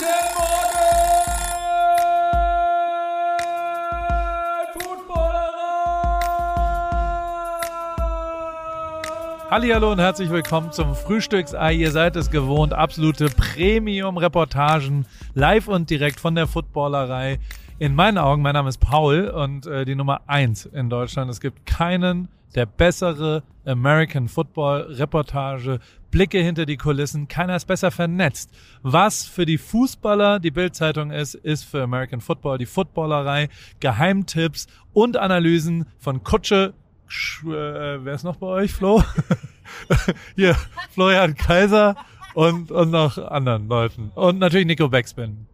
Guten Morgen, Footballerei! Hallihallo und herzlich willkommen zum Frühstücksei. Ihr seid es gewohnt, absolute Premium-Reportagen, live und direkt von der Footballerei. In meinen Augen, mein Name ist Paul und äh, die Nummer eins in Deutschland. Es gibt keinen, der bessere American Football Reportage, Blicke hinter die Kulissen, keiner ist besser vernetzt. Was für die Fußballer die Bildzeitung ist, ist für American Football die Footballerei, Geheimtipps und Analysen von Kutsche, Sch äh, wer ist noch bei euch, Flo? Hier, Florian Kaiser und, und noch anderen Leuten. Und natürlich Nico Backspin.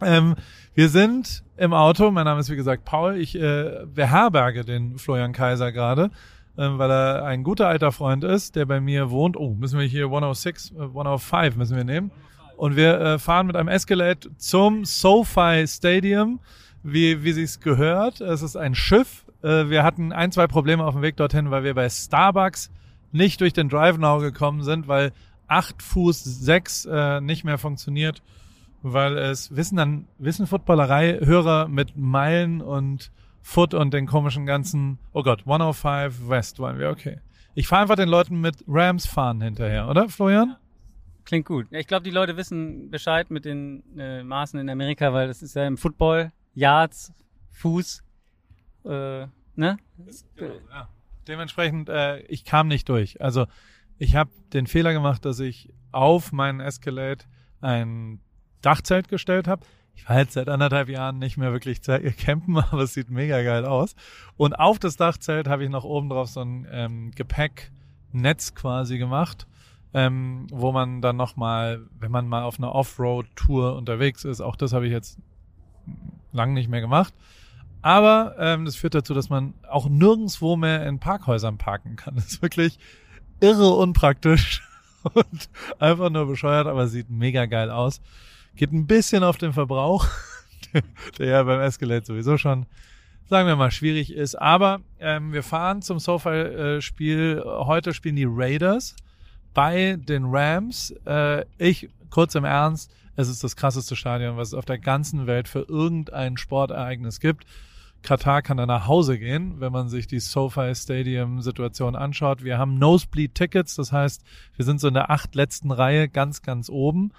Ähm, wir sind im Auto. Mein Name ist wie gesagt Paul. Ich äh, beherberge den Florian Kaiser gerade, weil er ein guter alter Freund ist, der bei mir wohnt. Oh, müssen wir hier 106, äh, 105 müssen wir nehmen. Und wir äh, fahren mit einem Escalade zum SoFi Stadium, wie, wie sich's gehört. Es ist ein Schiff. Äh, wir hatten ein, zwei Probleme auf dem Weg dorthin, weil wir bei Starbucks nicht durch den Drive Now gekommen sind, weil 8 Fuß 6 äh, nicht mehr funktioniert weil es wissen dann, wissen Footballerei-Hörer mit Meilen und Foot und den komischen ganzen, oh Gott, 105 West wollen wir, okay. Ich fahre einfach den Leuten mit Rams fahren hinterher, oder Florian? Klingt gut. Ich glaube, die Leute wissen Bescheid mit den äh, Maßen in Amerika, weil das ist ja im Football Yards, Fuß, äh, ne? Ja. Dementsprechend, äh, ich kam nicht durch. Also ich habe den Fehler gemacht, dass ich auf meinen Escalade ein Dachzelt gestellt habe. Ich war jetzt seit anderthalb Jahren nicht mehr wirklich campen, aber es sieht mega geil aus. Und auf das Dachzelt habe ich noch oben drauf so ein ähm, Gepäcknetz quasi gemacht, ähm, wo man dann nochmal, wenn man mal auf einer Offroad-Tour unterwegs ist, auch das habe ich jetzt lang nicht mehr gemacht. Aber ähm, das führt dazu, dass man auch nirgendswo mehr in Parkhäusern parken kann. Das ist wirklich irre unpraktisch und einfach nur bescheuert, aber sieht mega geil aus. Geht ein bisschen auf den Verbrauch, der ja beim Escalade sowieso schon, sagen wir mal, schwierig ist. Aber ähm, wir fahren zum SoFi-Spiel. Heute spielen die Raiders bei den Rams. Äh, ich, kurz im Ernst, es ist das krasseste Stadion, was es auf der ganzen Welt für irgendein Sportereignis gibt. Katar kann da nach Hause gehen, wenn man sich die SoFi Stadium Situation anschaut. Wir haben Nosebleed Tickets, das heißt, wir sind so in der acht letzten Reihe ganz, ganz oben.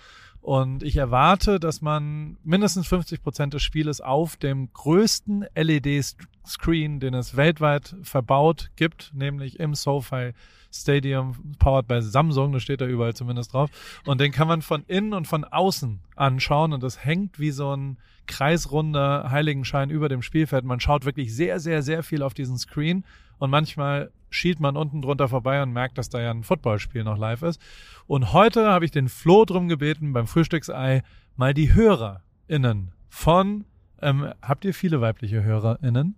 Und ich erwarte, dass man mindestens 50 Prozent des Spieles auf dem größten LED-Screen, den es weltweit verbaut gibt, nämlich im SoFi Stadium, powered by Samsung, das steht da überall zumindest drauf. Und den kann man von innen und von außen anschauen und das hängt wie so ein kreisrunder Heiligenschein über dem Spielfeld. Man schaut wirklich sehr, sehr, sehr viel auf diesen Screen und manchmal schielt man unten drunter vorbei und merkt, dass da ja ein Footballspiel noch live ist. Und heute habe ich den Flo drum gebeten, beim Frühstücksei mal die HörerInnen von, ähm, habt ihr viele weibliche HörerInnen?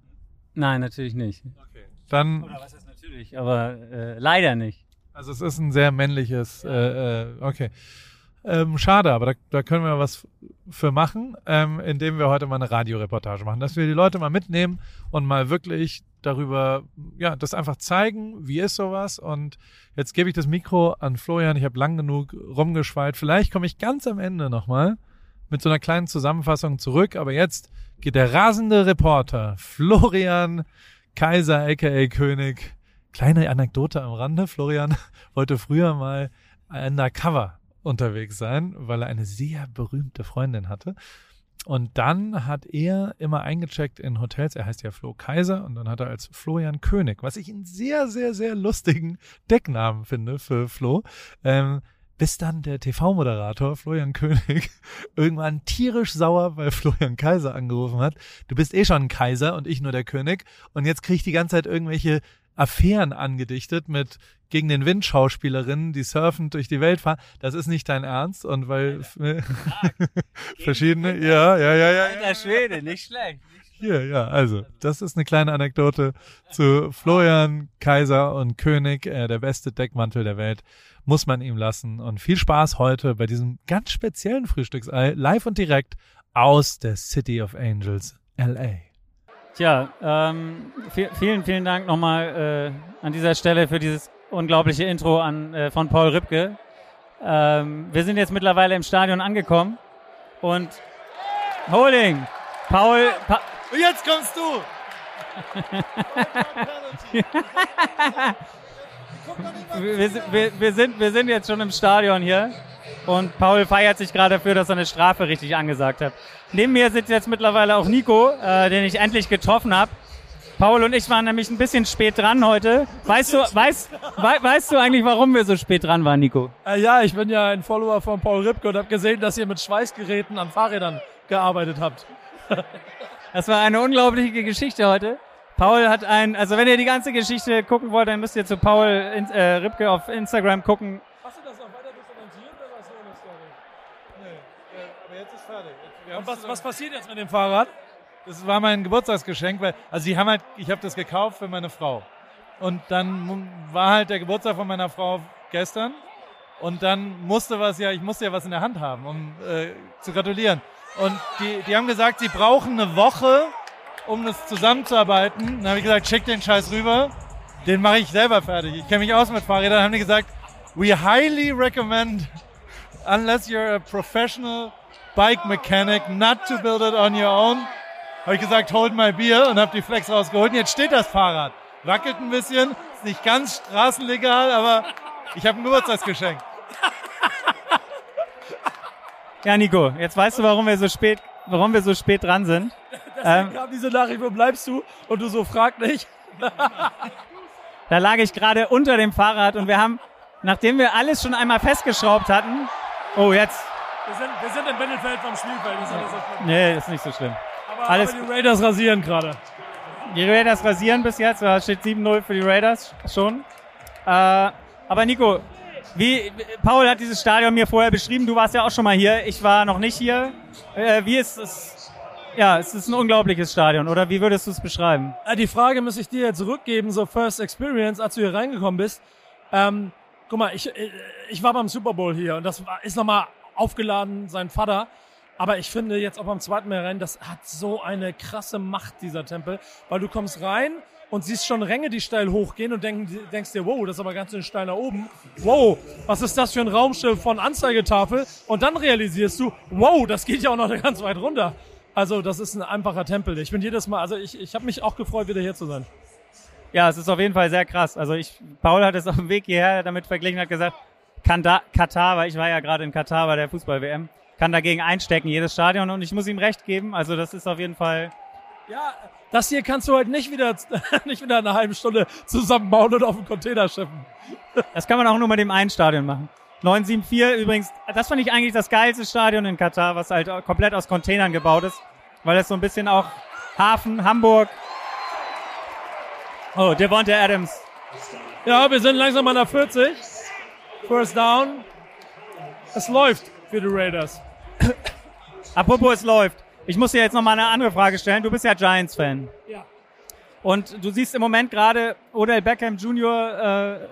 Nein, natürlich nicht. Dann, Oder was heißt natürlich, aber äh, leider nicht. also es ist ein sehr männliches, äh, äh, okay. Ähm, schade, aber da, da können wir was für machen, ähm, indem wir heute mal eine Radioreportage machen, dass wir die Leute mal mitnehmen und mal wirklich darüber, ja, das einfach zeigen, wie ist sowas. Und jetzt gebe ich das Mikro an Florian. Ich habe lang genug rumgeschweilt. Vielleicht komme ich ganz am Ende nochmal mit so einer kleinen Zusammenfassung zurück. Aber jetzt geht der rasende Reporter Florian Kaiser, aka König. Kleine Anekdote am Rande. Florian wollte früher mal undercover unterwegs sein, weil er eine sehr berühmte Freundin hatte. Und dann hat er immer eingecheckt in Hotels. Er heißt ja Flo Kaiser und dann hat er als Florian König, was ich einen sehr, sehr, sehr lustigen Decknamen finde für Flo, ähm, bis dann der TV-Moderator Florian König irgendwann tierisch sauer bei Florian Kaiser angerufen hat. Du bist eh schon ein Kaiser und ich nur der König. Und jetzt krieg ich die ganze Zeit irgendwelche Affären angedichtet mit gegen den Wind Schauspielerinnen, die surfend durch die Welt fahren. Das ist nicht dein Ernst und weil verschiedene, ja, ja, ja, ja, ja. Alter Schwede, nicht schlecht. Hier, ja, also, das ist eine kleine Anekdote zu Florian Kaiser und König, äh, der beste Deckmantel der Welt, muss man ihm lassen. Und viel Spaß heute bei diesem ganz speziellen Frühstücksei, live und direkt aus der City of Angels, LA. Tja, ähm, vi- vielen, vielen Dank nochmal äh, an dieser Stelle für dieses unglaubliche Intro an, äh, von Paul Rübke. Ähm, wir sind jetzt mittlerweile im Stadion angekommen Und Holding. Paul. Pa Und jetzt kommst du! wir, wir, wir, sind, wir sind jetzt schon im Stadion hier. Und Paul feiert sich gerade dafür, dass er eine Strafe richtig angesagt hat. Neben mir sitzt jetzt mittlerweile auch Nico, äh, den ich endlich getroffen habe. Paul und ich waren nämlich ein bisschen spät dran heute. Weißt du, weißt, we, weißt du eigentlich, warum wir so spät dran waren, Nico? Äh, ja, ich bin ja ein Follower von Paul Ripke und habe gesehen, dass ihr mit Schweißgeräten an Fahrrädern gearbeitet habt. das war eine unglaubliche Geschichte heute. Paul hat ein, also wenn ihr die ganze Geschichte gucken wollt, dann müsst ihr zu Paul in, äh, Ripke auf Instagram gucken. Hast du das noch weiter dokumentiert oder was so eine Story? Nee, äh, aber jetzt ist fertig. Wir Und was, was passiert jetzt mit dem Fahrrad? Das war mein Geburtstagsgeschenk, weil, also die haben halt, ich habe das gekauft für meine Frau. Und dann war halt der Geburtstag von meiner Frau gestern. Und dann musste was ja, ich musste ja was in der Hand haben, um äh, zu gratulieren. Und die, die haben gesagt, sie brauchen eine Woche, um das zusammenzuarbeiten. Dann habe ich gesagt, schick den Scheiß rüber. Den mache ich selber fertig. Ich kenne mich aus mit Fahrrädern. Dann haben die gesagt, we highly recommend, unless you're a professional bike mechanic, not to build it on your own. Habe ich gesagt, hold my beer und habe die Flex rausgeholt. Und jetzt steht das Fahrrad. Wackelt ein bisschen, ist nicht ganz straßenlegal, aber ich habe ein Geburtstagsgeschenk. Ja, Nico, jetzt weißt du, warum wir so spät, warum wir so spät dran sind. Deswegen ähm, kam diese Nachricht, wo bleibst du? Und du so, frag nicht. da lag ich gerade unter dem Fahrrad und wir haben, nachdem wir alles schon einmal festgeschraubt hatten, oh, jetzt. Wir sind, wir sind im Binnenfeld vom Spielfeld. Ist nicht so schlimm. Nee, ist nicht so schlimm. Aber, alles aber die Raiders rasieren gerade. Die Raiders rasieren bis jetzt, da steht 7-0 für die Raiders schon. Äh, aber Nico, wie, Paul hat dieses Stadion mir vorher beschrieben, du warst ja auch schon mal hier, ich war noch nicht hier. Äh, wie ist es? Ja, es ist ein unglaubliches Stadion, oder wie würdest du es beschreiben? Äh, die Frage muss ich dir jetzt zurückgeben, so First Experience, als du hier reingekommen bist. Ähm, guck mal, ich, äh, ich war beim Super Bowl hier und das ist nochmal aufgeladen, sein Vater. Aber ich finde jetzt auch beim zweiten Mal rein, das hat so eine krasse Macht, dieser Tempel. Weil du kommst rein und siehst schon Ränge, die steil hochgehen und denk, denkst dir, wow, das ist aber ganz schön steil nach oben. Wow, was ist das für ein Raumschiff von Anzeigetafel? Und dann realisierst du, wow, das geht ja auch noch ganz weit runter. Also das ist ein einfacher Tempel. Ich bin jedes Mal, also ich, ich habe mich auch gefreut, wieder hier zu sein. Ja, es ist auf jeden Fall sehr krass. Also ich, Paul hat es auf dem Weg hierher damit verglichen, hat gesagt, Katar, weil ich war ja gerade in Katar bei der Fußball-WM kann dagegen einstecken, jedes Stadion. Und ich muss ihm recht geben. Also das ist auf jeden Fall. Ja, das hier kannst du halt nicht wieder, nicht wieder eine halbe Stunde zusammenbauen und auf den Container schiffen. Das kann man auch nur mit dem einen Stadion machen. 974 übrigens, das fand ich eigentlich das geilste Stadion in Katar, was halt komplett aus Containern gebaut ist, weil es so ein bisschen auch Hafen, Hamburg. Oh, Devonta Adams. Ja, wir sind langsam an der 40. First down. Es läuft für die Raiders. Apropos, es läuft. Ich muss dir jetzt noch mal eine andere Frage stellen. Du bist ja Giants-Fan. Ja. Und du siehst im Moment gerade, Odell Beckham Jr.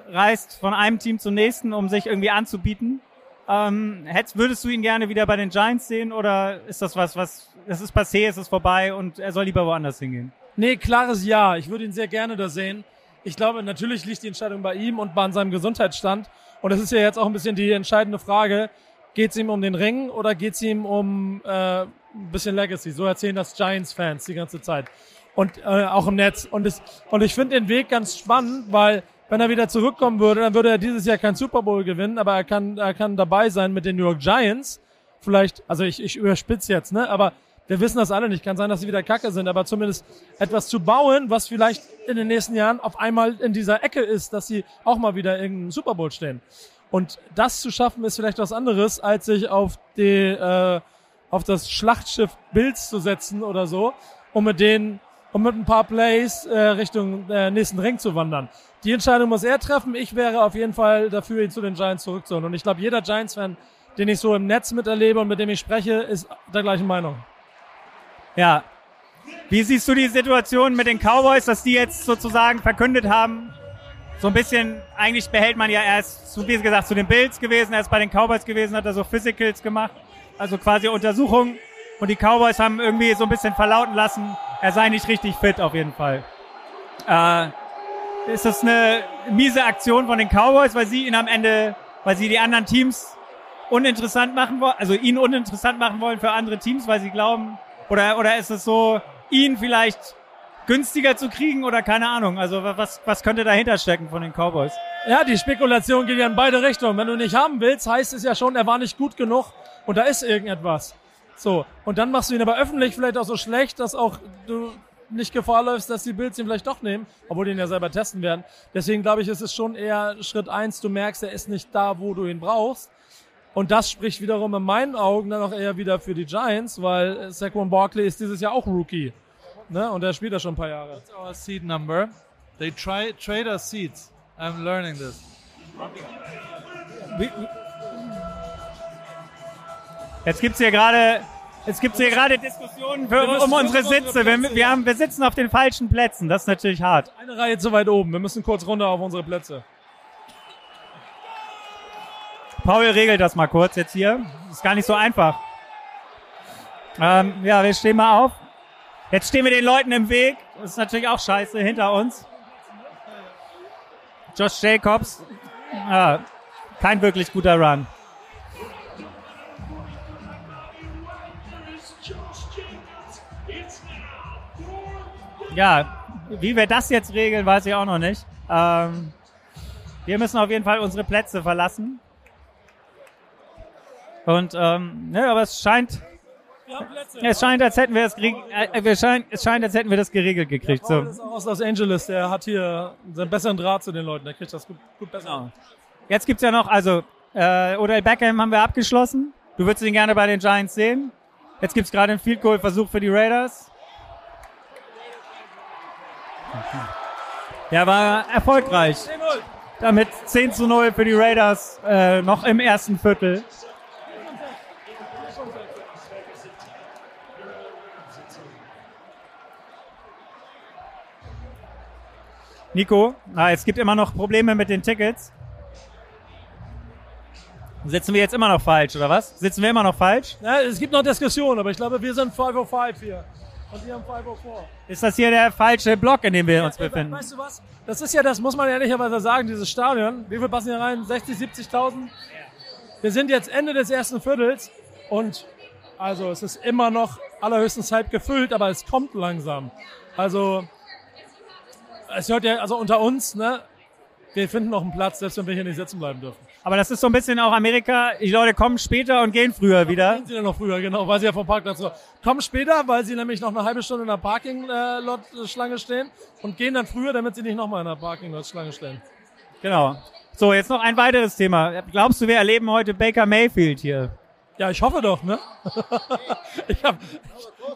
Äh, reist von einem Team zum nächsten, um sich irgendwie anzubieten. Ähm, hättest, würdest du ihn gerne wieder bei den Giants sehen oder ist das was, was, es ist passé, es ist vorbei und er soll lieber woanders hingehen? Nee, klares Ja. Ich würde ihn sehr gerne da sehen. Ich glaube, natürlich liegt die Entscheidung bei ihm und bei seinem Gesundheitsstand. Und das ist ja jetzt auch ein bisschen die entscheidende Frage. Geht es ihm um den Ring oder geht es ihm um äh, ein bisschen Legacy? So erzählen das Giants-Fans die ganze Zeit. Und äh, auch im Netz. Und, es, und ich finde den Weg ganz spannend, weil wenn er wieder zurückkommen würde, dann würde er dieses Jahr kein Super Bowl gewinnen, aber er kann, er kann dabei sein mit den New York Giants. Vielleicht, also ich, ich überspitze jetzt, ne? Aber wir wissen das alle nicht. Kann sein, dass sie wieder Kacke sind, aber zumindest etwas zu bauen, was vielleicht in den nächsten Jahren auf einmal in dieser Ecke ist, dass sie auch mal wieder irgendeinen Super Bowl stehen. Und das zu schaffen, ist vielleicht was anderes, als sich auf die, äh, auf das Schlachtschiff Bills zu setzen oder so, um mit denen, um mit ein paar Plays äh, Richtung äh, nächsten Ring zu wandern. Die Entscheidung muss er treffen. Ich wäre auf jeden Fall dafür, ihn zu den Giants zurückzuholen. Und ich glaube, jeder Giants-Fan, den ich so im Netz miterlebe und mit dem ich spreche, ist der gleichen Meinung. Ja. Wie siehst du die Situation mit den Cowboys, dass die jetzt sozusagen verkündet haben, so ein bisschen, eigentlich behält man ja erst, wie gesagt, zu den Bills gewesen, er ist bei den Cowboys gewesen, hat er so Physicals gemacht, also quasi Untersuchungen. Und die Cowboys haben irgendwie so ein bisschen verlauten lassen, er sei nicht richtig fit auf jeden Fall. Äh, ist das eine miese Aktion von den Cowboys, weil sie ihn am Ende, weil sie die anderen Teams uninteressant machen wollen, also ihn uninteressant machen wollen für andere Teams, weil sie glauben, oder, oder ist es so, ihn vielleicht günstiger zu kriegen oder keine Ahnung? Also was, was könnte dahinter stecken von den Cowboys? Ja, die Spekulation geht ja in beide Richtungen. Wenn du nicht haben willst, heißt es ja schon, er war nicht gut genug und da ist irgendetwas. So, und dann machst du ihn aber öffentlich vielleicht auch so schlecht, dass auch du nicht Gefahr läufst, dass die Bills ihn vielleicht doch nehmen, obwohl die ihn ja selber testen werden. Deswegen glaube ich, ist es schon eher Schritt eins. du merkst, er ist nicht da, wo du ihn brauchst. Und das spricht wiederum in meinen Augen dann auch eher wieder für die Giants, weil Saquon Barkley ist dieses Jahr auch Rookie. Ne? Und er spielt da schon ein paar Jahre. What's our seed number? They try, trade us seeds. I'm learning this. Jetzt gibt's hier gerade Jetzt gibt's hier gerade Diskussionen für, um unsere Sitze. Wir, wir, haben, wir sitzen auf den falschen Plätzen. Das ist natürlich hart. Eine Reihe zu weit oben. Wir müssen kurz runter auf unsere Plätze. Paul regelt das mal kurz jetzt hier. Ist gar nicht so einfach. Ähm, ja, wir stehen mal auf. Jetzt stehen wir den Leuten im Weg. Das ist natürlich auch scheiße hinter uns. Josh Jacobs. Ja, kein wirklich guter Run. Ja, wie wir das jetzt regeln, weiß ich auch noch nicht. Ähm, wir müssen auf jeden Fall unsere Plätze verlassen. Und ähm, ne, aber es scheint, Plätze. es scheint, als hätten wir es, gereg- äh, wir scheint, es scheint, als hätten wir das geregelt gekriegt. Paul So. ist auch aus Los Angeles. Der hat hier einen besseren Draht zu den Leuten. Der kriegt das gut, gut besser. Genau. Jetzt gibt's ja noch, also äh, Odell Beckham haben wir abgeschlossen. Du würdest ihn gerne bei den Giants sehen. Jetzt gibt's gerade einen Field Goal Versuch für die Raiders. Der war erfolgreich. 10-0. Damit 10 zu 0 für die Raiders äh, noch im ersten Viertel. Nico, ah, es gibt immer noch Probleme mit den Tickets. Sitzen wir jetzt immer noch falsch, oder was? Sitzen wir immer noch falsch? Ja, es gibt noch Diskussionen, aber ich glaube, wir sind 505 hier. Und die haben 504. Ist das hier der falsche Block, in dem wir uns Ja, befinden? Weißt du was? Das ist ja, das muss man ehrlicherweise sagen, dieses Stadion. Wie viel passen hier rein? 60, 70.000? Wir sind jetzt Ende des ersten Viertels und also es ist immer noch allerhöchstens halb gefüllt, aber es kommt langsam. Also es hört ja, also unter uns, ne? Wir finden noch einen Platz, selbst wenn wir hier nicht sitzen bleiben dürfen. Aber das ist so ein bisschen auch Amerika. Die Leute kommen später und gehen früher wieder. Gehen sie dann noch früher, genau, weil sie ja vom Parkplatz so. Kommen später, weil sie nämlich noch eine halbe Stunde in der Parking-Lot-Schlange stehen und gehen dann früher, damit sie nicht nochmal in der Parking-Lot-Schlange stehen. Genau. So, jetzt noch ein weiteres Thema. Glaubst du, wir erleben heute Baker Mayfield hier? Ja, ich hoffe doch, ne? ich, hab,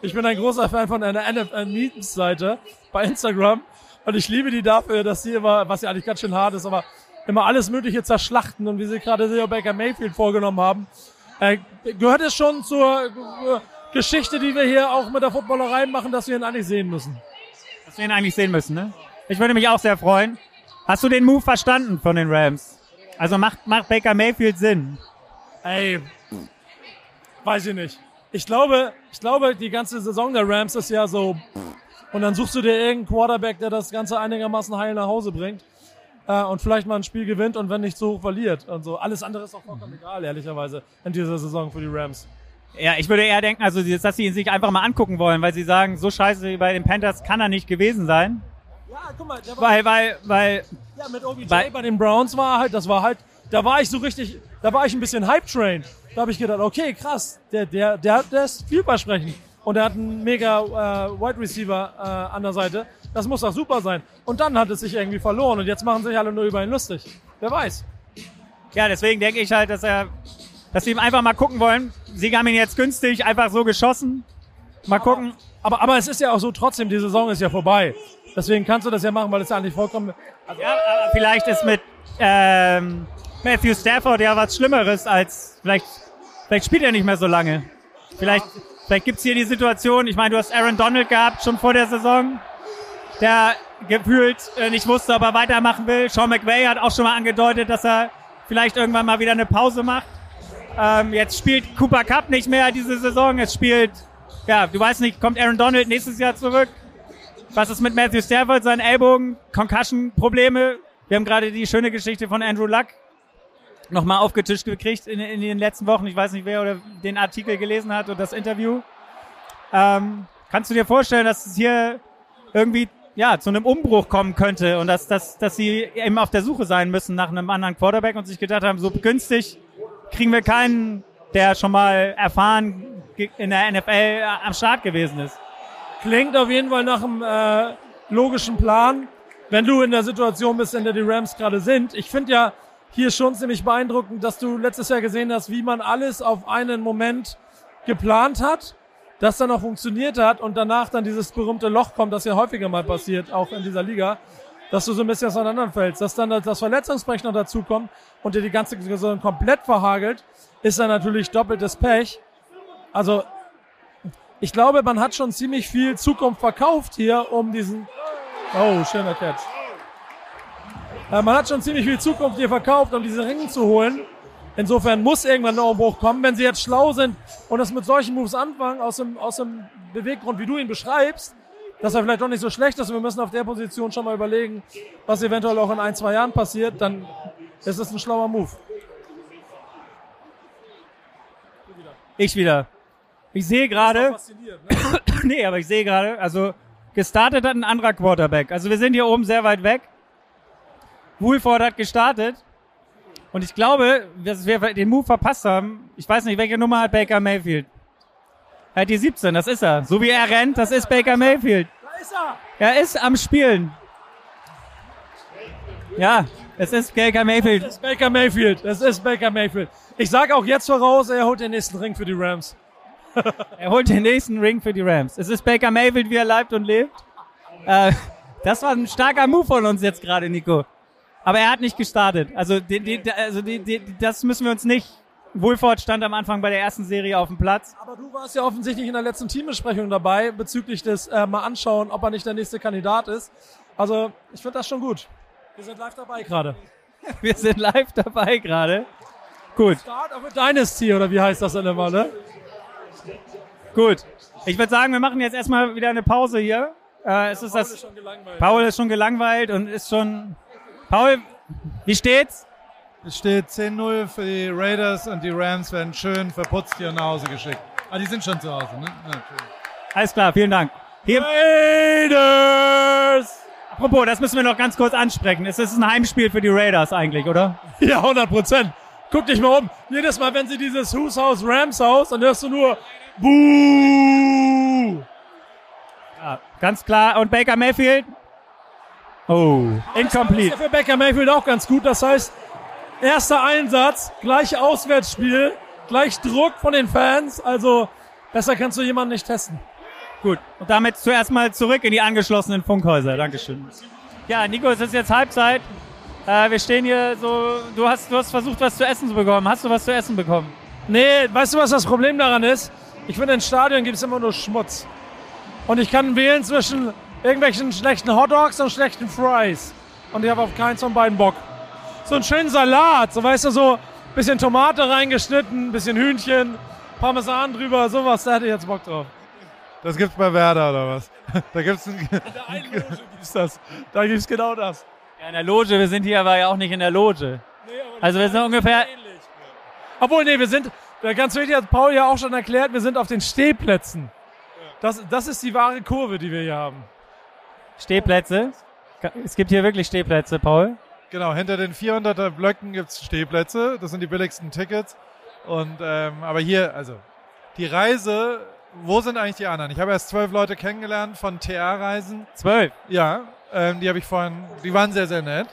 ich bin ein großer Fan von einer NFL-Memes-Seite bei Instagram und ich liebe die dafür, dass sie immer, was ja eigentlich ganz schön hart ist, aber immer alles Mögliche zerschlachten und wie sie gerade Theo Baker Mayfield vorgenommen haben. Äh, gehört es schon zur äh, Geschichte, die wir hier auch mit der Footballerei machen, dass wir ihn eigentlich sehen müssen? Dass wir ihn eigentlich sehen müssen, ne? Ich würde mich auch sehr freuen. Hast du den Move verstanden von den Rams? Also macht, macht Baker Mayfield Sinn? Ey, weiß ich nicht. Ich glaube, ich glaube, die ganze Saison der Rams ist ja so. Und dann suchst du dir irgendeinen Quarterback, der das Ganze einigermaßen heil nach Hause bringt. Äh, und vielleicht mal ein Spiel gewinnt und wenn nicht so hoch verliert. Und so. Alles andere ist auch vollkommen egal, ehrlicherweise, in dieser Saison für die Rams. Ja, ich würde eher denken, also dass sie ihn sich einfach mal angucken wollen, weil sie sagen, so scheiße wie bei den Panthers kann er nicht gewesen sein. Ja, guck mal, der Weil, weil, weil, ja, mit OBJ Bei- bei, den Browns war halt, das war halt, da war ich so richtig, da war ich ein bisschen Hype-Train. Da habe ich gedacht, okay, krass, der, der, der, der ist vielversprechend. Und er hat einen mega äh, Wide Receiver äh, an der Seite. Das muss doch super sein. Und dann hat es sich irgendwie verloren und jetzt machen sich alle nur über ihn lustig. Wer weiß. ja, deswegen denke ich halt, dass er, dass sie ihm einfach mal gucken wollen. Sie haben ihn jetzt günstig einfach so geschossen. Mal gucken. Aber, aber es ist ja auch so, trotzdem, die Saison ist ja vorbei. Deswegen kannst du das ja machen, weil es ja eigentlich vollkommen... Also, Ja, aber vielleicht ist mit ähm, Matthew Stafford ja was Schlimmeres als vielleicht vielleicht spielt er nicht mehr so lange. Vielleicht vielleicht gibt's hier die Situation. Ich meine, du hast Aaron Donald gehabt schon vor der Saison, der gefühlt äh, nicht wusste, ob er weitermachen will. Sean McVay hat auch schon mal angedeutet, dass er vielleicht irgendwann mal wieder eine Pause macht. Ähm, jetzt spielt Cooper Cup nicht mehr diese Saison. Es spielt ja, du weißt nicht, kommt Aaron Donald nächstes Jahr zurück? Was ist mit Matthew Stafford, seinen Ellbogen, Concussion-Probleme? Wir haben gerade die schöne Geschichte von Andrew Luck nochmal aufgetischt gekriegt in, in den letzten Wochen. Ich weiß nicht, wer oder den Artikel gelesen hat und das Interview. Ähm, kannst du dir vorstellen, dass es hier irgendwie ja, zu einem Umbruch kommen könnte und dass, dass, dass sie eben auf der Suche sein müssen nach einem anderen Quarterback und sich gedacht haben, so günstig kriegen wir keinen, der schon mal erfahren in der NFL am Start gewesen ist. Klingt auf jeden Fall nach einem äh, logischen Plan, wenn du in der Situation bist, in der die Rams gerade sind. Ich finde ja hier schon ziemlich beeindruckend, dass du letztes Jahr gesehen hast, wie man alles auf einen Moment geplant hat das dann auch funktioniert hat und danach dann dieses berühmte Loch kommt, das ja häufiger mal passiert, auch in dieser Liga, dass du so ein bisschen auseinanderfällst, dass dann das Verletzungsbrech noch dazukommt und dir die ganze Saison komplett verhagelt, ist dann natürlich doppeltes Pech. Also, ich glaube, man hat schon ziemlich viel Zukunft verkauft hier, um diesen, oh, schöner Catch. Äh, man hat schon ziemlich viel Zukunft hier verkauft, um diese Ringe zu holen. Insofern muss irgendwann ein Umbruch kommen. Wenn sie jetzt schlau sind und das mit solchen Moves anfangen, aus dem, aus dem Beweggrund, wie du ihn beschreibst, dass er vielleicht doch nicht so schlecht ist und wir müssen auf der Position schon mal überlegen, was eventuell auch in ein, zwei Jahren passiert, dann ist es ein schlauer Move. Ich wieder. Ich sehe gerade. Ne? nee, aber ich sehe gerade, also gestartet hat ein anderer Quarterback. Also wir sind hier oben sehr weit weg. Woolford hat gestartet. Und ich glaube, dass wir den Move verpasst haben. Ich weiß nicht, welche Nummer hat Baker Mayfield? Er hat die 17, das ist er. So wie er rennt, das ist Baker Mayfield. Da ist er! Er ist am Spielen. Ja, es ist Baker Mayfield. Es ist Baker Mayfield. Es ist Baker Mayfield. Ich sage auch jetzt voraus, er holt den nächsten Ring für die Rams. er holt den nächsten Ring für die Rams. Es ist Baker Mayfield, wie er leibt und lebt. Äh, das war ein starker Move von uns jetzt gerade, Nico. Aber er hat nicht gestartet. Also, die, die, also die, das müssen wir uns nicht. Wohlford stand am Anfang bei der ersten Serie auf dem Platz. Aber du warst ja offensichtlich in der letzten Teambesprechung dabei bezüglich des äh, mal anschauen, ob er nicht der nächste Kandidat ist. Also ich finde das schon gut. Wir sind live dabei gerade. wir sind live dabei gerade. Gut. Start of a Dynasty oder wie heißt das denn immer, ne? Gut. Ich würde sagen, wir machen jetzt erstmal wieder eine Pause hier. Äh, es ist Paul das, ist schon gelangweilt. Paul ist schon gelangweilt und ist schon Paul, wie steht's? Es steht 10-0 für die Raiders und die Rams werden schön verputzt hier nach Hause geschickt. Ah, die sind schon zu Hause, ne? Ja, Alles klar, vielen Dank. Hier, Raiders! apropos, das müssen wir noch ganz kurz ansprechen. Es ist ein Heimspiel für die Raiders eigentlich, oder? Ja, 100 Prozent. Guck dich mal um. Jedes Mal, wenn sie dieses Whose House, Rams Haus, dann hörst du nur Buh! Ja, ganz klar. Und Baker Mayfield? Oh, Das incomplete. ist ja für Baker Mayfield auch ganz gut. Das heißt, erster Einsatz, gleich Auswärtsspiel, gleich Druck von den Fans. Also besser kannst du jemanden nicht testen. Gut. Und damit zuerst mal zurück in die angeschlossenen Funkhäuser. Dankeschön. Ja, Nico, es ist jetzt Halbzeit. Äh, wir stehen hier so, du hast, du hast versucht, was zu essen zu bekommen. Hast du was zu essen bekommen? Nee, weißt du, was das Problem daran ist? Ich finde, in Stadion gibt es immer nur Schmutz. Und ich kann wählen zwischen irgendwelchen schlechten Hotdogs und schlechten Fries. Und ich habe auf keins von beiden Bock. So einen schönen Salat, so weißt du, so bisschen Tomate reingeschnitten, bisschen Hühnchen, Parmesan drüber, sowas, da hätte ich jetzt Bock drauf. Das gibt's bei Werder oder was? Da gibt's ein, In der einen Loge gibt's das. Da gibt's genau das. Ja, in der Loge. Wir sind hier aber ja auch nicht in der Loge. Also wir sind ungefähr, Obwohl, nee, wir sind, ganz wichtig, hat Paul ja auch schon erklärt, wir sind auf den Stehplätzen. Das, das ist die wahre Kurve, die wir hier haben. Stehplätze. Es gibt hier wirklich Stehplätze, Paul. genau, hinter den 400er Blöcken gibt's Stehplätze. Das sind die billigsten Tickets. Und, ähm, aber hier, also, die Reise, wo sind eigentlich die anderen? Ich habe erst zwölf Leute kennengelernt von TR-Reisen. Zwölf. Ja, ähm, die habe ich vorhin, die waren sehr, sehr nett.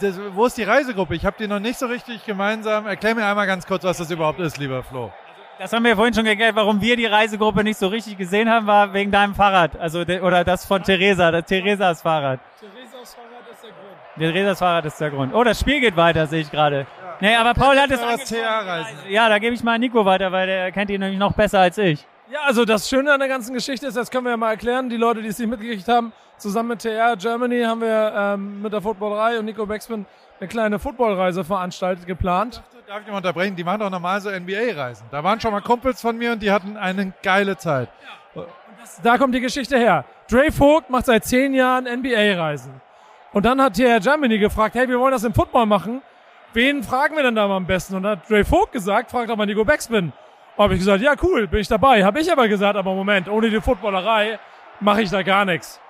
Das, wo ist die Reisegruppe? Ich habe die noch nicht so richtig gemeinsam. Erklär mir einmal ganz kurz, was das überhaupt ist, lieber Flo. Das haben wir vorhin schon geklärt. Warum wir die Reisegruppe nicht so richtig gesehen haben, war wegen deinem Fahrrad. Also, de- oder das von Theresa, das Theresas Fahrrad. Theresas Fahrrad ist der Grund. Theresas Fahrrad ist der Grund. Oh, das Spiel geht weiter, sehe ich gerade. Nee, aber Paul hat es Ja, angesprochen. Ja, da gebe ich mal Nico weiter, weil der kennt ihn nämlich noch besser als ich. Ja, also das Schöne an der ganzen Geschichte ist, das können wir ja mal erklären, die Leute, die es nicht mitgekriegt haben, zusammen mit TR Germany haben wir ähm, mit der Footballerei und Nico Beckspin eine kleine Footballreise veranstaltet, geplant. Darf ich mal unterbrechen? Die machen doch normal so NBA-Reisen. Da waren schon mal Kumpels von mir und die hatten eine geile Zeit. Da kommt die Geschichte her. Dre Vogt macht seit zehn Jahren NBA-Reisen. Und dann hat TR Germany gefragt, hey, wir wollen das im Football machen. wen fragen wir denn da mal am besten? Und dann hat Dre Vogt gesagt, fragt doch mal Nico Backspin. Habe ich gesagt, ja cool, bin ich dabei. Habe ich aber gesagt, aber Moment, ohne die Footballerei mache ich da gar nichts.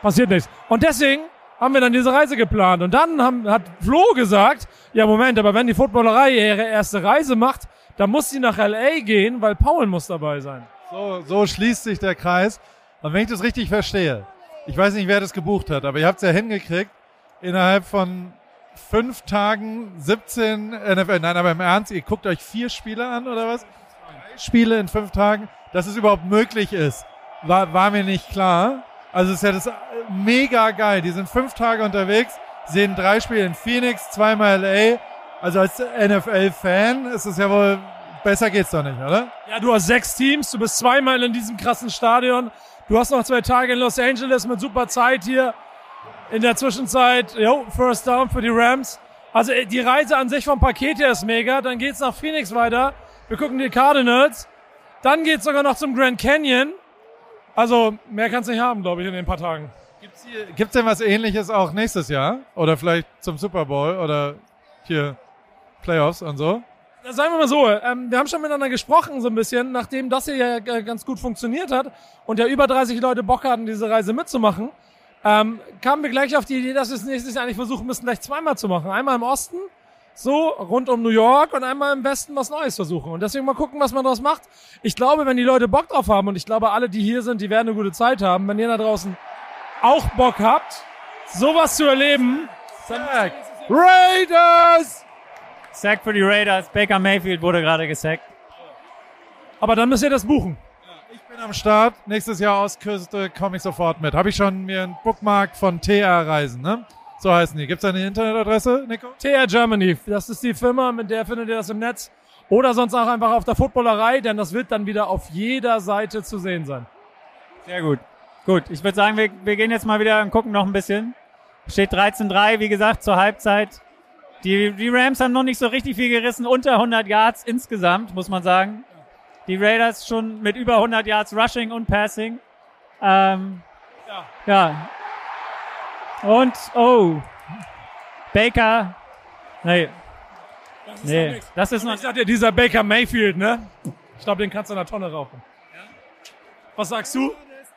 Passiert nichts. Und deswegen haben wir dann diese Reise geplant. Und dann haben, hat Flo gesagt, ja Moment, aber wenn die Footballerei ihre erste Reise macht, dann muss sie nach L.A. gehen, weil Paul muss dabei sein. So, so schließt sich der Kreis. Und wenn ich das richtig verstehe, ich weiß nicht, wer das gebucht hat, aber ihr habt es ja hingekriegt, innerhalb von fünf Tagen 17 NFL. Nein, aber im Ernst, ihr guckt euch vier Spiele an oder was? Drei Spiele in fünf Tagen, dass es überhaupt möglich ist, war, war mir nicht klar. Also es ist ja das mega geil. Die sind fünf Tage unterwegs, sehen drei Spiele in Phoenix, zweimal LA. Also als NFL-Fan ist es ja wohl, besser geht's doch nicht, oder? Ja, du hast sechs Teams, du bist zweimal in diesem krassen Stadion. Du hast noch zwei Tage in Los Angeles mit super Zeit hier. In der Zwischenzeit, jo, First Down für die Rams. Also äh, die Reise an sich vom Paket her ist mega. Dann geht's nach Phoenix weiter. Wir gucken die Cardinals. Dann geht's sogar noch zum Grand Canyon. Also mehr kann's nicht haben, glaube ich, in den paar Tagen. Gibt's, gibt's denn was ähnliches auch nächstes Jahr? Oder vielleicht zum Super Bowl oder hier Playoffs und so? Sagen wir mal so, ähm, wir haben schon miteinander gesprochen so ein bisschen, nachdem das hier ja äh, ganz gut funktioniert hat und ja über 30 Leute Bock hatten, diese Reise mitzumachen, ähm, kamen wir gleich auf die Idee, dass wir es nächstes Jahr eigentlich versuchen müssen, gleich zweimal zu machen. Einmal im Osten, so rund um New York und einmal im Westen was Neues versuchen. Und deswegen mal gucken, was man daraus macht. Ich glaube, wenn die Leute Bock drauf haben und ich glaube, alle, die hier sind, die werden eine gute Zeit haben. Wenn ihr da draußen auch Bock habt, sowas zu erleben, dann Raiders! Sack für die Raiders. Baker Mayfield wurde gerade gesackt. Aber dann müsst ihr das buchen. Ich bin am Start. Nächstes Jahr Ostküste komme ich sofort mit. Habe ich schon mir einen Bookmark von TR Reisen, ne? So heißen die. Gibt's da eine Internetadresse, Nico? TR Germany, das ist die Firma, mit der findet ihr das im Netz. Oder sonst auch einfach auf der Footballerei, denn das wird dann wieder auf jeder Seite zu sehen sein. Sehr gut. Gut, ich würde sagen, wir, wir gehen jetzt mal wieder und gucken noch ein bisschen. Steht 13-3, wie gesagt, zur Halbzeit. Die, die Rams haben noch nicht so richtig viel gerissen, unter 100 Yards insgesamt, muss man sagen. Die Raiders schon mit über 100 Yards Rushing und Passing. Ähm, Ja. ja. Und, oh, Baker, nee, Das ist nee, noch das ist noch, Ich sag dir, dieser Baker Mayfield, ne? Ich glaube, den kannst du in der Tonne rauchen. Was sagst du?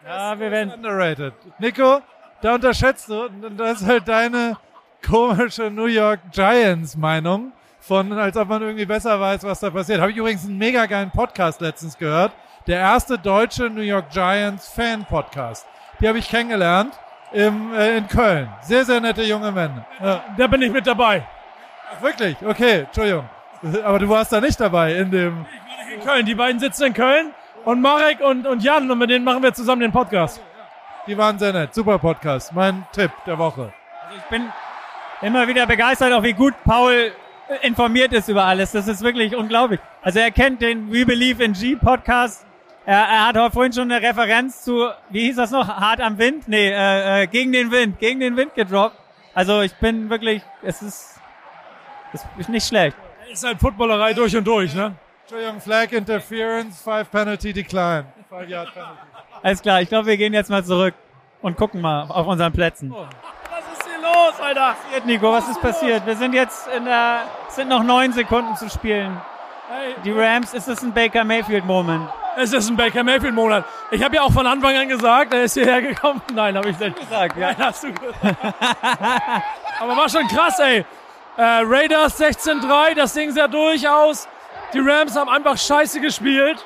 Ja, wir werden, Underrated. Nico, da unterschätzt du, das ist halt deine komische New York Giants Meinung von, als ob man irgendwie besser weiß, was da passiert. Habe ich übrigens einen mega geilen Podcast letztens gehört. Der erste deutsche New York Giants Fan Podcast. Die habe ich kennengelernt im, äh, in Köln. Sehr, sehr nette junge Männer. Ja. Da bin ich mit dabei. Ach, wirklich? Okay, Entschuldigung. Aber du warst da nicht dabei in dem. In Köln. Die beiden sitzen in Köln und Marek und, und Jan und mit denen machen wir zusammen den Podcast. Die waren sehr nett. Super Podcast. Mein Tipp der Woche. ich bin immer wieder begeistert, auch wie gut Paul äh, informiert ist über alles. Das ist wirklich unglaublich. Also er kennt den We Believe in G Podcast. Er, er hat heute vorhin schon eine Referenz zu, wie hieß das noch? Hart am Wind? Nee, äh, äh, gegen den Wind, gegen den Wind gedroppt. Also ich bin wirklich, es ist, es ist nicht schlecht. Ist halt Footballerei durch und durch, ne? Entschuldigung, Flag Interference, Five Penalty Decline. Five Yard Penalty. Alles klar, ich glaube, wir gehen jetzt mal zurück und gucken mal auf unseren Plätzen. Was ist hier los, Alter? passiert, Nico? Was ist passiert? Wir sind jetzt in der, es sind noch neun Sekunden zu spielen. Hey, Die Rams, ist es ein Baker Mayfield Moment? es ist ein Baker Mayfield Monat. Ich habe ja auch von Anfang an gesagt, er ist hierher gekommen. Nein, habe ich nicht Gesagt, ja. Nein, hast du gesagt. Aber war schon krass, ey. Äh, Raiders 16-3, das Ding sah durchaus. Die Rams haben einfach scheiße gespielt.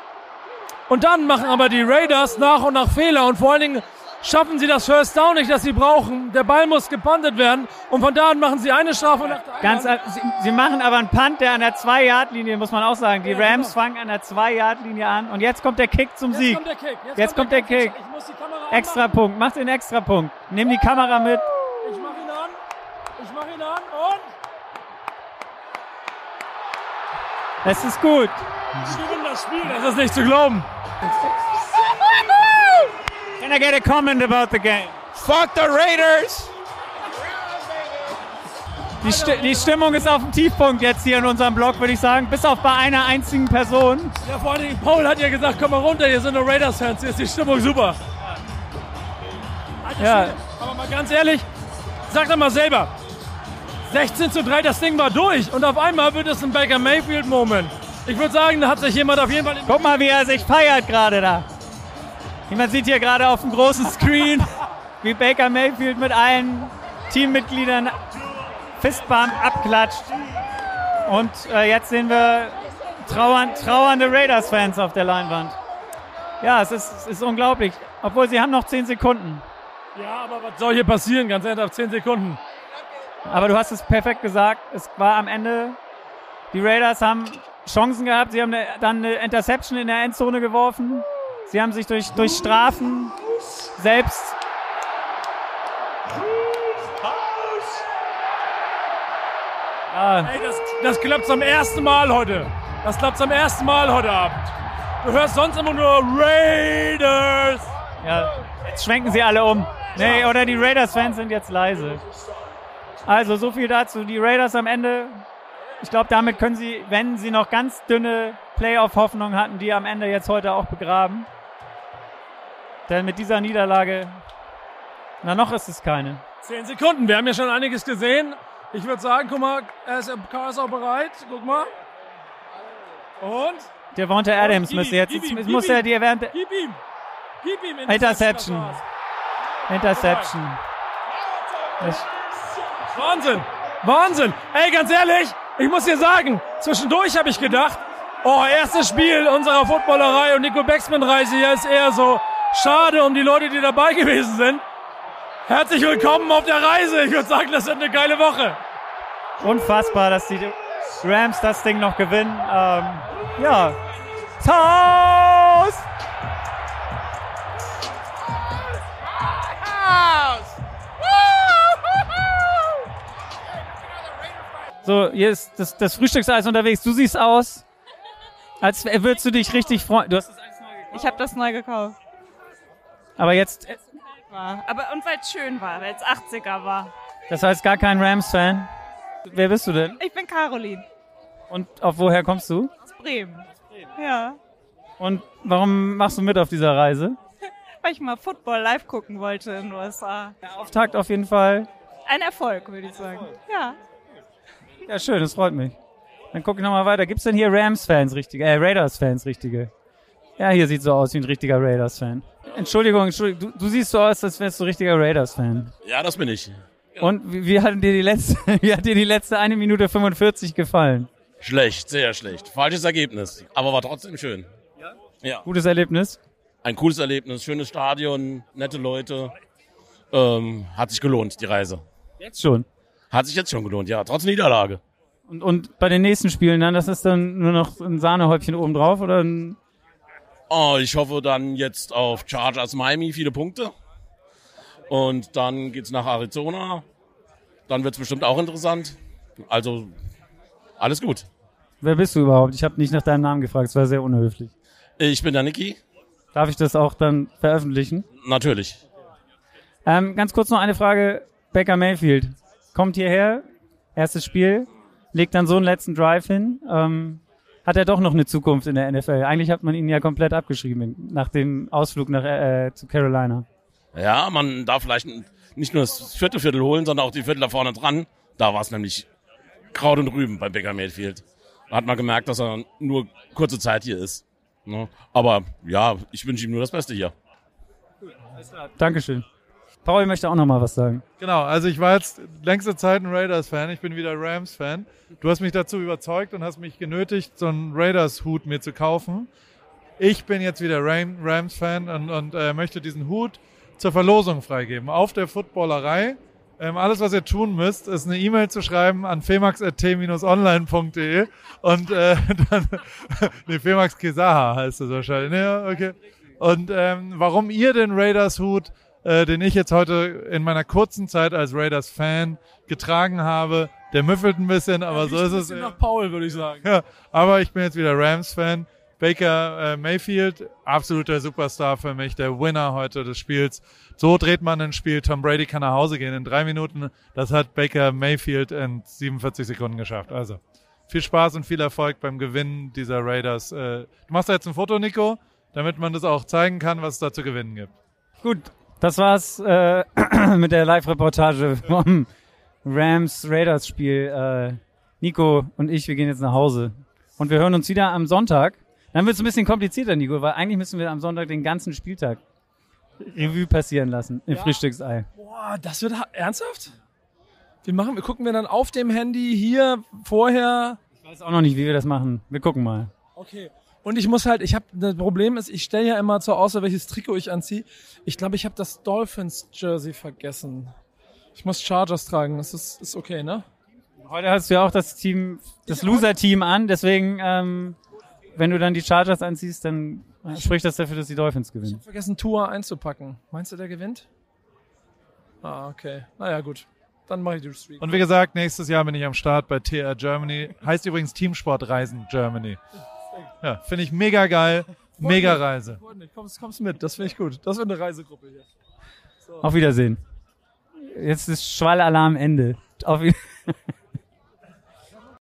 Und dann machen aber die Raiders nach und nach Fehler. Und vor allen Dingen schaffen sie das First Down nicht, das sie brauchen. Der Ball muss gepuntet werden. Und von da an machen sie eine Strafe nach der Ganz, sie, sie machen aber einen Punt, der an der 2-Yard-Linie, muss man auch sagen. Die Rams genau. fangen an der 2-Yard-Linie an. Und jetzt kommt der Kick zum Jetzt Sieg. kommt der Kick. Jetzt kommt der Kick. Ich muss die Kamera Extra anmachen. Punkt. Mach den extra Punkt. Nimm die Kamera mit. Ich mach ihn an. Ich mach ihn an. Und Das ist gut. sie gewinnen das Spiel. Das ist nicht zu glauben. Can I get a comment about the game? Fuck the Raiders! Die, Sti die Stimmung ist auf dem Tiefpunkt jetzt hier in unserem Blog, würde ich sagen. Bis auf bei einer einzigen Person. Ja, vor Dingen, Paul hat ja gesagt, komm mal runter, hier sind nur Raiders-Fans, hier ist die Stimmung super. Alter Ja. Aber mal ganz ehrlich, sag doch mal selber, 16 zu 3, das Ding war durch und auf einmal wird es ein Baker Mayfield-Moment. Ich würde sagen, da hat sich jemand auf jeden Fall... Guck mal, wie er sich feiert gerade da. Man sieht hier gerade auf dem großen Screen, wie Baker Mayfield mit allen Teammitgliedern Fistbump abklatscht. Und äh, jetzt sehen wir trauern, trauernde Raiders-Fans auf der Leinwand. Ja, es ist, es ist unglaublich. Obwohl, sie haben noch 10 Sekunden. Ja, aber was soll hier passieren? Ganz ehrlich, auf 10 Sekunden. Aber du hast es perfekt gesagt. Es war am Ende, die Raiders haben Chancen gehabt. Sie haben eine, dann eine Interception in der Endzone geworfen. Sie haben sich durch, durch Strafen selbst. Ey, das, das klappt zum ersten Mal heute. Das klappt zum ersten Mal heute Abend. Du hörst sonst immer nur Raiders. Ja, jetzt schwenken sie alle um. Nee, oder die Raiders-Fans sind jetzt leise. Also so viel dazu. Die Raiders am Ende, ich glaube, damit können sie, wenn sie noch ganz dünne Playoff-Hoffnungen hatten, die am Ende jetzt heute auch begraben. Denn mit dieser Niederlage, na noch ist es keine. Zehn Sekunden, wir haben ja schon einiges gesehen. Ich würde sagen, guck mal, er ist, auch bereit. Guck mal. Und? Der Devonta Adams müsste jetzt, jetzt ihm, muss er die erwähnte. Gib ihm! Gib ihm! Interception. Interception. Wahnsinn! Wahnsinn! Ey, ganz ehrlich, ich muss dir sagen, zwischendurch habe ich gedacht, oh, erstes Spiel unserer Footballerei und Nico Becksmann-Reise hier ist eher so schade um die Leute, die dabei gewesen sind. Herzlich willkommen auf der Reise. Ich würde sagen, das wird eine geile Woche. Unfassbar, dass die Rams das Ding noch gewinnen. Ähm, ja. Toast! So, hier ist das, das Frühstückseis unterwegs. Du siehst aus, als würdest du dich richtig freuen. Du hast das Eis neu gekauft? Ich habe das neu gekauft. Aber jetzt war. Aber und weil es schön war, weil es 80er war. Das heißt gar kein Rams-Fan? Wer bist du denn? Ich bin Caroline. Und auf woher kommst du? Aus Bremen. Ja. Und warum machst du mit auf dieser Reise? Weil ich mal Football live gucken wollte in den USA. Der Auftakt auf jeden Fall. Ein Erfolg, würde ich sagen. Ja. Ja, schön, das freut mich. Dann gucke ich nochmal weiter. Gibt es denn hier Rams-Fans richtige, äh, Raiders-Fans richtige? Ja, hier sieht so aus wie ein richtiger Raiders-Fan. Entschuldigung, Entschuldigung, du, du, siehst so aus, als wärst du richtiger Raiders-Fan. Ja, das bin ich. Und wie, wie, hat dir die letzte, wie hat dir die letzte eine Minute 45 gefallen? Schlecht, sehr schlecht. Falsches Ergebnis. Aber war trotzdem schön. Ja? Ja. Gutes Erlebnis? Ein cooles Erlebnis, schönes Stadion, nette Leute. Ähm, hat sich gelohnt, die Reise. Jetzt schon? Hat sich jetzt schon gelohnt, ja, trotz Niederlage. Und, und bei den nächsten Spielen dann, das ist dann nur noch ein Sahnehäubchen oben drauf oder ein Oh, ich hoffe dann jetzt auf Chargers Miami viele Punkte. Und dann geht's nach Arizona. Dann wird's bestimmt auch interessant. Also alles gut. Wer bist du überhaupt? Ich habe nicht nach deinem Namen gefragt, es war sehr unhöflich. Ich bin der Niki. Darf ich das auch dann veröffentlichen? Natürlich. Ähm, ganz kurz noch eine Frage. Baker Mayfield kommt hierher, erstes Spiel, legt dann so einen letzten Drive hin. Ähm, hat er doch noch eine Zukunft in der NFL. Eigentlich hat man ihn ja komplett abgeschrieben nach dem Ausflug nach, äh, zu Carolina. Ja, man darf vielleicht nicht nur das vierte Viertel holen, sondern auch die Viertel da vorne dran. Da war es nämlich Kraut und Rüben bei Baker Mayfield. Da hat man gemerkt, dass er nur kurze Zeit hier ist. Ne? Aber ja, ich wünsche ihm nur das Beste hier. Dankeschön. Paul möchte auch noch mal was sagen. Genau, also ich war jetzt längste Zeit ein Raiders-Fan, ich bin wieder Rams-Fan. Du hast mich dazu überzeugt und hast mich genötigt, so einen Raiders-Hut mir zu kaufen. Ich bin jetzt wieder Rams-Fan und, und äh, möchte diesen Hut zur Verlosung freigeben. Auf der Footballerei. Ähm, alles, was ihr tun müsst, ist eine E-Mail zu schreiben an femax.t-online.de und äh, dann, nee, Femax Kesaha heißt das wahrscheinlich. Ja, okay. Und ähm, warum ihr den Raiders-Hut äh, den ich jetzt heute in meiner kurzen Zeit als Raiders-Fan getragen habe. Der müffelt ein bisschen, aber ja, so ist es. Nach Paul, würde ich sagen. Ja, aber ich bin jetzt wieder Rams-Fan. Baker äh, Mayfield, absoluter Superstar für mich, der Winner heute des Spiels. So dreht man ein Spiel. Tom Brady kann nach Hause gehen in drei Minuten. Das hat Baker Mayfield in 47 Sekunden geschafft. Also viel Spaß und viel Erfolg beim Gewinnen dieser Raiders. Äh, du machst da jetzt ein Foto, Nico, damit man das auch zeigen kann, was es da zu gewinnen gibt. Gut, das war's äh, mit der Live-Reportage vom Rams Raiders Spiel. Äh, Nico und ich, wir gehen jetzt nach Hause. Und wir hören uns wieder am Sonntag. Dann wird es ein bisschen komplizierter, Nico, weil eigentlich müssen wir am Sonntag den ganzen Spieltag Revue passieren lassen im Ja. Frühstücksei. Boah, das wird ha- ernsthaft? Wir machen, wir gucken wir dann auf dem Handy hier vorher. Ich weiß auch noch nicht, wie wir das machen. Wir gucken mal. Okay. Und ich muss halt, ich habe das Problem ist, ich stelle ja immer zur Auswahl, welches Trikot ich anziehe. Ich glaube, ich habe das Dolphins Jersey vergessen. Ich muss Chargers tragen. Das ist, ist okay, ne? Heute hast du ja auch das Team, das Loser-Team an, deswegen, ähm, wenn du dann die Chargers anziehst, dann äh, spricht das dafür, dass die Dolphins Ich gewinnen. habe vergessen, Tua einzupacken. Meinst du, der gewinnt? Ah, okay. Naja, gut. Dann mache ich die Streak. Und wie gesagt, nächstes Jahr bin ich am Start bei TR Germany. Heißt übrigens Teamsportreisen Germany. Ja, finde ich mega geil. Mega Reise. Kommst, kommst mit, das finde ich gut. Das wird eine Reisegruppe hier. Auf Wiedersehen. Jetzt ist Schwallalarm Ende. Auf Wiedersehen.